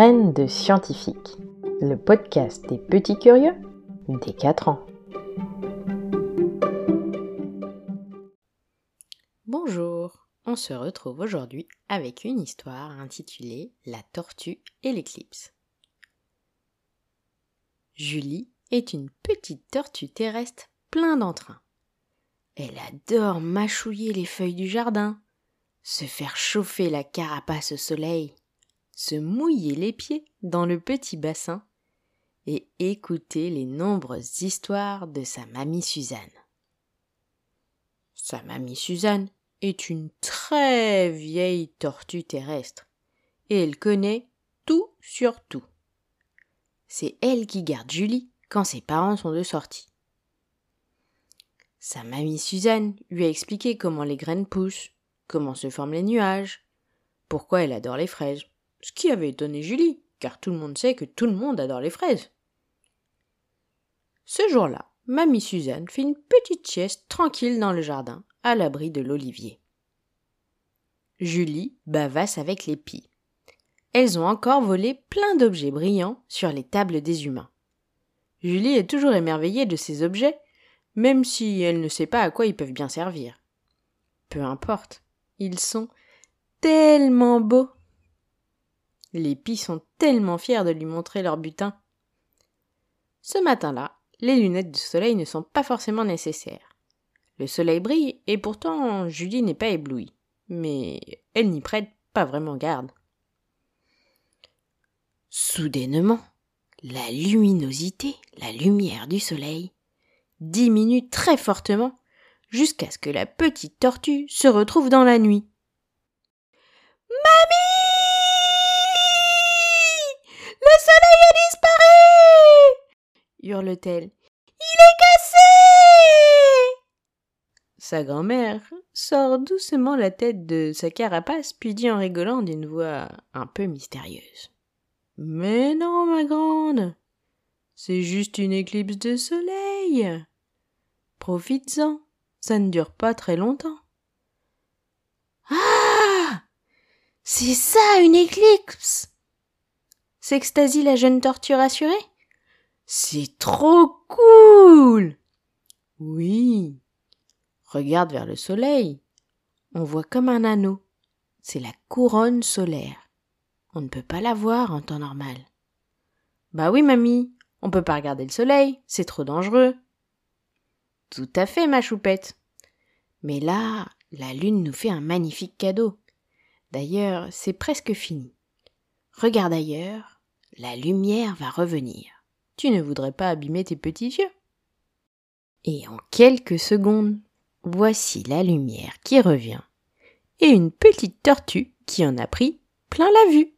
De scientifique, le podcast des petits curieux des 4 ans. Bonjour, on se retrouve aujourd'hui avec une histoire intitulée La tortue et l'éclipse. Julie est une petite tortue terrestre plein d'entrain. Elle adore mâchouiller les feuilles du jardin, se faire chauffer la carapace au soleil, se mouiller les pieds dans le petit bassin et écouter les nombreuses histoires de sa mamie Suzanne. Sa mamie Suzanne est une très vieille tortue terrestre et elle connaît tout sur tout. C'est elle qui garde Julie quand ses parents sont de sortie. Sa mamie Suzanne lui a expliqué comment les graines poussent, comment se forment les nuages, pourquoi elle adore les fraises, ce qui avait étonné Julie, car tout le monde sait que tout le monde adore les fraises. Ce jour-là, mamie Suzanne fait une petite sieste tranquille dans le jardin, à l'abri de l'olivier. Julie bavasse avec les pies. Elles ont encore volé plein d'objets brillants sur les tables des humains. Julie est toujours émerveillée de ces objets, même si elle ne sait pas à quoi ils peuvent bien servir. Peu importe, ils sont tellement beaux. Les pies sont tellement fiers de lui montrer leur butin. Ce matin-là, les lunettes de soleil ne sont pas forcément nécessaires. Le soleil brille et pourtant Julie n'est pas éblouie. Mais elle n'y prête pas vraiment garde. Soudainement, la luminosité, la lumière du soleil, diminue très fortement jusqu'à ce que la petite tortue se retrouve dans la nuit. Il est cassé Sa grand-mère sort doucement la tête de sa carapace, puis dit en rigolant d'une voix un peu mystérieuse. Mais non, ma grande, c'est juste une éclipse de soleil. Profites-en ça ne dure pas très longtemps. Ah C'est ça une éclipse s'extasie la jeune tortue rassurée? C'est trop cool Oui. Regarde vers le soleil. On voit comme un anneau. C'est la couronne solaire. On ne peut pas la voir en temps normal. Bah oui, mamie, on peut pas regarder le soleil, c'est trop dangereux. Tout à fait, ma choupette. Mais là, la lune nous fait un magnifique cadeau. D'ailleurs, c'est presque fini. Regarde ailleurs, la lumière va revenir. Tu ne voudrais pas abîmer tes petits yeux. Et en quelques secondes, voici la lumière qui revient, et une petite tortue qui en a pris plein la vue.